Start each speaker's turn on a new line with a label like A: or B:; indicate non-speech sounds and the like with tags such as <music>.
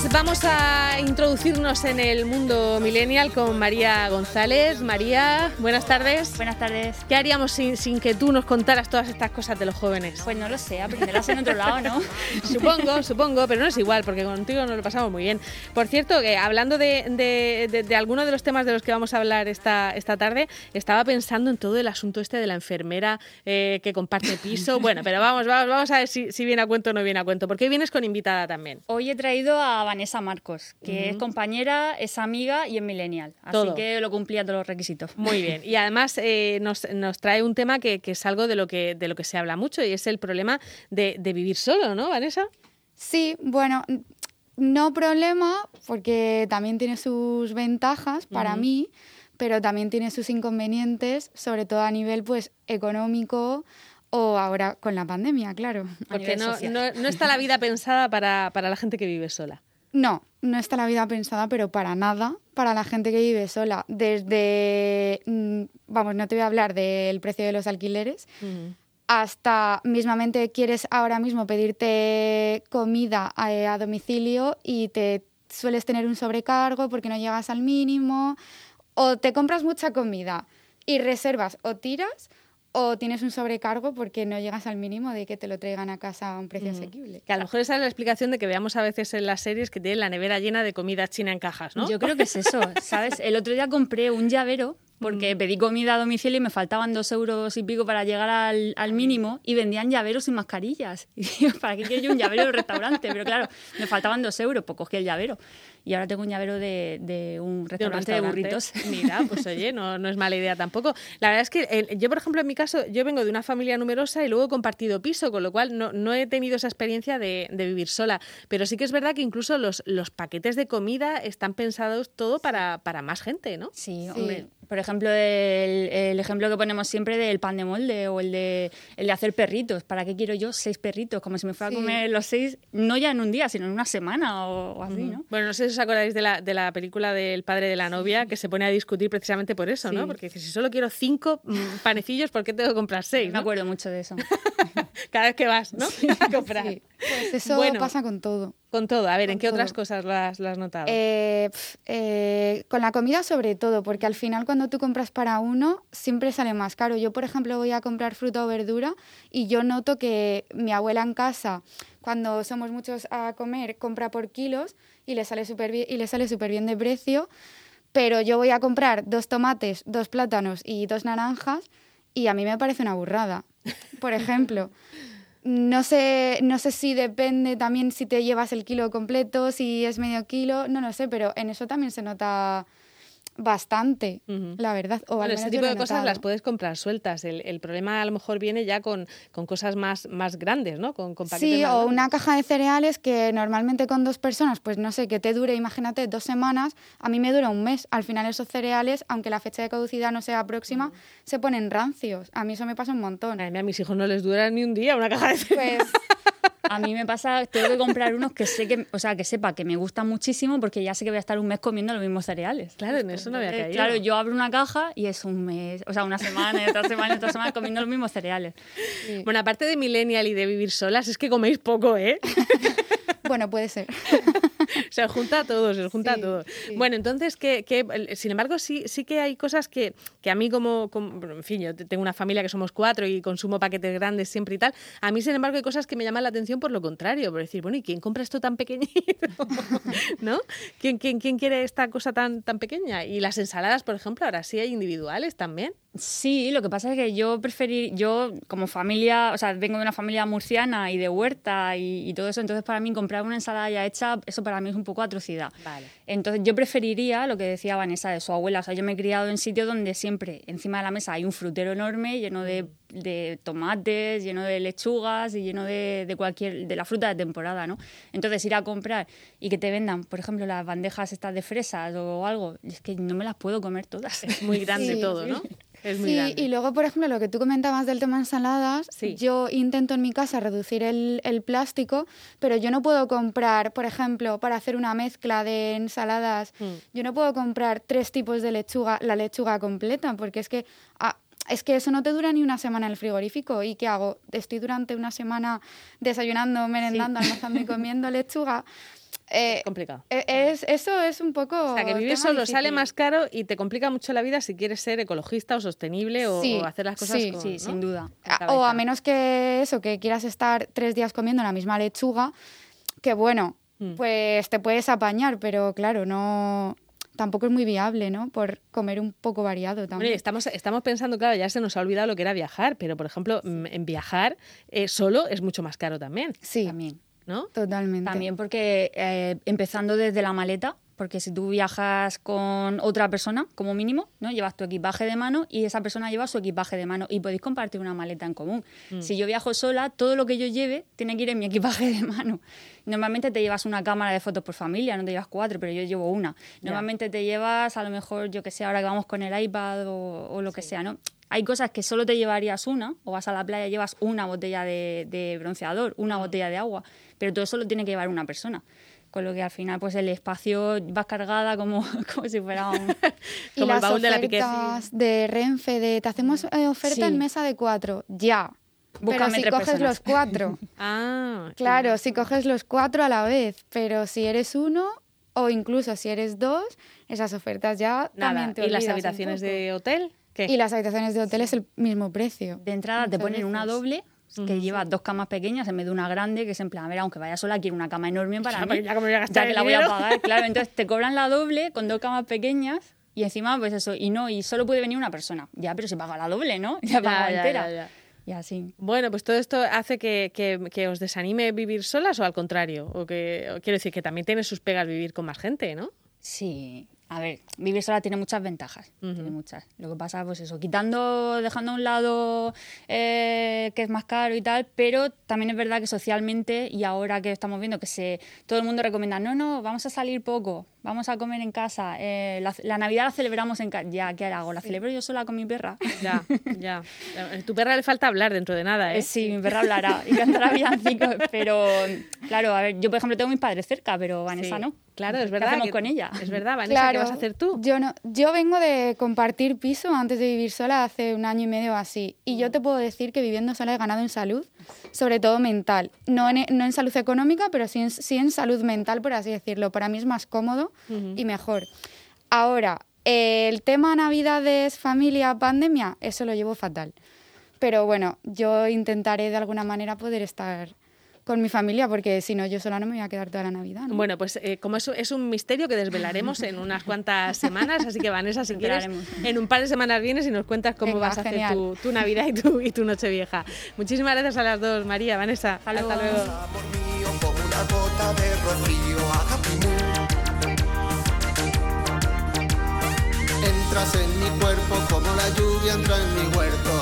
A: Pues vamos a introducirnos en el mundo millennial con María González. María, buenas tardes.
B: Buenas tardes.
A: ¿Qué haríamos sin, sin que tú nos contaras todas estas cosas de los jóvenes?
B: Pues no lo sé, aprenderás en otro lado, ¿no? <laughs>
A: supongo, supongo, pero no es igual, porque contigo nos lo pasamos muy bien. Por cierto, que hablando de, de, de, de alguno de los temas de los que vamos a hablar esta, esta tarde, estaba pensando en todo el asunto este de la enfermera eh, que comparte piso. <laughs> Bueno, pero vamos, vamos, vamos a ver si, si viene a cuento o no viene a cuento, porque hoy vienes con invitada también.
B: Hoy he traído a Vanessa Marcos, que es compañera, es amiga y es millennial. Así
A: Todo.
B: que lo cumplía todos los requisitos.
A: Muy bien. Y además eh, nos, nos trae un tema que, que es algo de lo que, de lo que se habla mucho y es el problema de, de vivir solo, ¿no, Vanessa?
C: Sí, bueno, no problema, porque también tiene sus ventajas para mí, pero también tiene sus inconvenientes, sobre todo a nivel pues económico o ahora con la pandemia, claro.
A: Porque no, no, no está la vida pensada para, para la gente que vive sola.
C: No, no está la vida pensada, pero para nada, para la gente que vive sola. Desde, mm, vamos, no te voy a hablar del precio de los alquileres, hasta mismamente quieres ahora mismo pedirte comida a, a domicilio y te sueles tener un sobrecargo porque no llegas al mínimo, o te compras mucha comida y reservas o tiras, o tienes un sobrecargo porque no llegas al mínimo de que te lo traigan a casa a un precio
A: Ujú.
C: asequible.
A: Que a lo mejor esa es la explicación de que veamos a veces en las series que tienen la nevera llena de comida china en cajas, ¿no?
B: Yo creo que es eso, <laughs> ¿sabes? El otro día compré un llavero porque pedí comida a domicilio y me faltaban dos euros y pico para llegar al, al mínimo y vendían llaveros sin mascarillas. <laughs> Y digo, ¿para qué quiero yo un llavero del restaurante? Pero claro, me faltaban dos euros, pues cogí el llavero. Y ahora tengo un llavero de, de un
A: de un
B: restaurante de, burritos. <laughs>
A: Mira, pues oye, no, no es mala idea tampoco. La verdad es que el- yo, por ejemplo, en mi caso, yo vengo de una familia numerosa y luego he compartido piso, con lo cual no, no he tenido esa experiencia de, de vivir sola. Pero sí que es verdad que incluso los, los paquetes de comida están pensados todo para, para más gente, ¿no?
B: Sí,
C: Sí.
B: hombre. Por ejemplo, el, el ejemplo que ponemos siempre del pan de molde o el de, el de hacer perritos. ¿Para qué quiero yo seis perritos? Como si me fuera
C: Sí.
B: a comer los seis, no ya en un día, sino en una semana o, o así, ¿no?
A: Bueno, no sé si os acordáis de la, de la película del padre de la novia que se pone a discutir precisamente por eso, ¿no? Porque dice, si solo quiero cinco mm, panecillos, ¿por qué tengo que comprar seis?
B: Me
A: no?
B: acuerdo mucho de eso. <laughs>
A: Cada vez que vas, ¿no? <laughs> A comprar.
C: Sí, pues eso
A: Bueno.
C: pasa con todo.
A: Con todo. A ver, ¿en qué otras cosas lo has, lo has notado?
C: Eh, pf, eh, con la comida sobre todo, porque al final cuando tú compras para uno siempre sale más caro. Yo, por ejemplo, voy a comprar fruta o verdura y yo noto que mi abuela en casa, cuando somos muchos a comer, compra por kilos y le sale súper bien, y le sale súper bien de precio, pero yo voy a comprar dos tomates, dos plátanos y dos naranjas y a mí me parece una burrada, por ejemplo. <laughs> No sé, no sé si depende también si te llevas el kilo completo, si es medio kilo, no lo sé, pero en eso también se nota bastante, la verdad. O
A: Bueno, ese tipo de cosas las puedes comprar sueltas. El, el problema a lo mejor viene ya con, con cosas más, más grandes, ¿no? Con, con paquetes
C: Sí,
A: más
C: o
A: grandes.
C: una caja de cereales que normalmente con dos personas, pues no sé, que te dure, imagínate, dos semanas, a mí me dura un mes. Al final esos cereales, aunque la fecha de caducidad no sea próxima, se ponen rancios. A mí eso me pasa un montón.
A: Mía, a mis hijos no les dura ni un día una caja de cereales.
C: Pues
B: A mí me pasa, tengo que comprar unos que sé que, o sea, que sepa que me gustan muchísimo porque ya sé que voy a estar un mes comiendo los mismos cereales.
A: Claro, en eso no había caído.
B: Claro, yo abro una caja y es un mes, o sea, una semana, y otra semana, y otra semana comiendo los mismos cereales.
C: sí.
A: Bueno, aparte de millennial y de vivir solas, es que coméis poco, ¿eh? <laughs>
C: bueno, puede ser. <laughs>
A: se junta a todos, se junta
C: Sí,
A: a todos.
C: sí.
A: Bueno, entonces, que, que, sin embargo, sí, sí que hay cosas que, que a mí como, como- en fin, yo tengo una familia que somos cuatro y consumo paquetes grandes siempre y tal. A mí, sin embargo, hay cosas que me llaman la atención por lo contrario, por decir, bueno, ¿y quién compra esto tan pequeñito? <laughs> ¿No? ¿Quién, quién, quién quiere esta cosa tan, tan pequeña? Y las ensaladas, por ejemplo, ahora sí hay individuales también.
B: Sí, lo que pasa es que yo preferí, yo como familia, o sea, vengo de una familia murciana y de huerta y, y todo eso, entonces para mí comprar una ensalada ya hecha, eso para mí es un poco atrocidad.
A: Vale.
B: Entonces yo preferiría lo que decía Vanessa de su abuela, o sea, yo me he criado en sitios donde siempre encima de la mesa hay un frutero enorme lleno de, de tomates, lleno de lechugas y lleno de, de cualquier, de la fruta de temporada, ¿no? Entonces ir a comprar y que te vendan, por ejemplo, las bandejas estas de fresas o algo, es que no me las puedo comer todas.
A: Es muy grande <laughs>
C: Sí,
A: todo,
C: sí.
A: ¿No? Es muy
C: Sí,
A: grande.
C: y luego, por ejemplo, lo que tú comentabas del tema ensaladas,
A: Sí.
C: yo intento en mi casa reducir el, el plástico, pero yo no puedo comprar, por ejemplo, para hacer una mezcla de ensaladas,
A: Mm.
C: yo no puedo comprar tres tipos de lechuga, la lechuga completa, porque es que... ah, es que eso no te dura ni una semana en el frigorífico. ¿Y qué hago? Estoy durante una semana desayunando, merendando, almorzando y comiendo <laughs> lechuga. Eh,
A: Es complicado.
C: eh, es, eso es un poco...
A: O sea, que vivir solo sale más caro y te complica mucho la vida si quieres ser ecologista o sostenible o,
C: Sí,
A: o hacer las cosas
C: sí.
A: con,
B: Sí,
A: ¿no?
B: sin duda.
C: O a menos que eso, que quieras estar tres días comiendo la misma lechuga, que bueno,
A: Mm.
C: pues te puedes apañar, pero claro, no tampoco es muy viable, ¿no? Por comer un poco variado
A: Bueno,
C: también.
A: estamos, estamos pensando, claro, ya se nos ha olvidado lo que era viajar, pero por ejemplo, mm, en viajar eh, solo es mucho más caro también,
C: Sí,
B: También.
A: ¿No?
C: totalmente.
B: También porque eh, empezando desde la maleta, porque si tú viajas con otra persona, como mínimo, ¿no? Llevas tu equipaje de mano y esa persona lleva su equipaje de mano y podéis compartir una maleta en común.
A: Mm.
B: Si yo viajo sola, todo lo que yo lleve tiene que ir en mi equipaje de mano. Normalmente te llevas una cámara de fotos por familia, no te llevas cuatro, pero yo llevo una. Normalmente te llevas, a lo mejor, yo que sé, ahora que vamos con el iPad o, o lo que sea, ¿no? Hay cosas que solo te llevarías una, o vas a la playa y llevas una botella de, de bronceador, una botella de agua, pero todo eso lo tiene que llevar una persona. Con lo que al final, pues el espacio vas cargada como, <laughs> como si fuera un... <laughs>
C: y
A: como el
C: las
A: baúl de la Piqué.
C: ofertas de Renfe, de te hacemos eh, oferta
B: Sí.
C: en mesa de cuatro, ya. Pero
B: Búscame
C: si
B: tres
C: coges
B: personas.
C: los cuatro, <laughs>
A: Ah,
C: claro, si coges los cuatro a la vez, pero si eres uno o incluso si eres dos, esas ofertas ya
A: Nada.
C: también te
A: ¿Y las habitaciones de hotel? ¿Qué?
C: Y las habitaciones de hotel es el mismo precio.
B: De entrada te ponen una doble que
A: Ujú.
B: lleva dos camas pequeñas en vez de una grande, que es en plan, a ver, aunque vaya sola, quiero una cama enorme para
A: Claro,
B: mí.
A: ya voy a gastar
B: que
A: el
B: la voy a pagar, claro. <laughs> Entonces te cobran la doble con dos camas pequeñas y encima, pues eso, y no, y solo puede venir una persona. Ya, pero se paga la doble, ¿no? <laughs> Ya, paga
A: ya,
B: entera.
A: ya, ya.
B: Y así.
A: Bueno, pues todo esto hace que, que- que os desanime vivir solas o al contrario. O que o quiero decir que también tiene sus pegas vivir con más gente, ¿no?
B: Sí. A ver, vivir sola tiene muchas ventajas. Tiene muchas. Lo que pasa, pues eso, quitando, dejando a un lado eh, que es más caro y tal, pero también es verdad que socialmente, y ahora que estamos viendo que se todo el mundo recomienda, no, no, vamos a salir poco, vamos a comer en casa, eh, la, la Navidad la celebramos en casa. Ya, ¿qué hago? ¿La celebro yo sola con mi perra?
A: Ya, ya. A tu perra le falta hablar dentro de nada, ¿eh?
B: Eh, sí, mi perra hablará y cantará villancicos, pero claro, a ver, yo por ejemplo tengo mis padres cerca, pero Vanessa
A: Sí.
B: no.
A: Claro, es
B: ¿Qué
A: verdad.
B: hacemos
A: que-
B: con ella?
A: Es verdad, Vanessa,
C: claro,
A: ¿qué vas a hacer tú?
C: Yo, no, yo vengo de compartir piso antes de vivir sola hace un año y medio o así. Y
A: Mm.
C: yo te puedo decir que viviendo sola he ganado en salud, sobre todo mental. No en, no en salud económica, pero sí en, sí en salud mental, por así decirlo. Para mí es más cómodo
A: Ujú.
C: y mejor. Ahora, el tema Navidades, familia, pandemia, eso lo llevo fatal. Pero bueno, yo intentaré de alguna manera poder estar con mi familia, porque si no, yo sola no me voy a quedar toda la Navidad. ¿no?
A: Bueno, pues eh, como eso es un misterio que desvelaremos en unas cuantas <laughs> semanas, así que Vanessa, si quieres, en un par de semanas vienes y nos cuentas cómo
C: Venga,
A: vas a
C: genial.
A: hacer tu, tu Navidad y tu, y tu Nochevieja. Muchísimas gracias a las dos, María, Vanessa. Hasta
B: luego.
A: luego.
D: Amor mío, con una gota de rocío a Happy Moon. Entras en mi cuerpo como la lluvia entra en mi huerto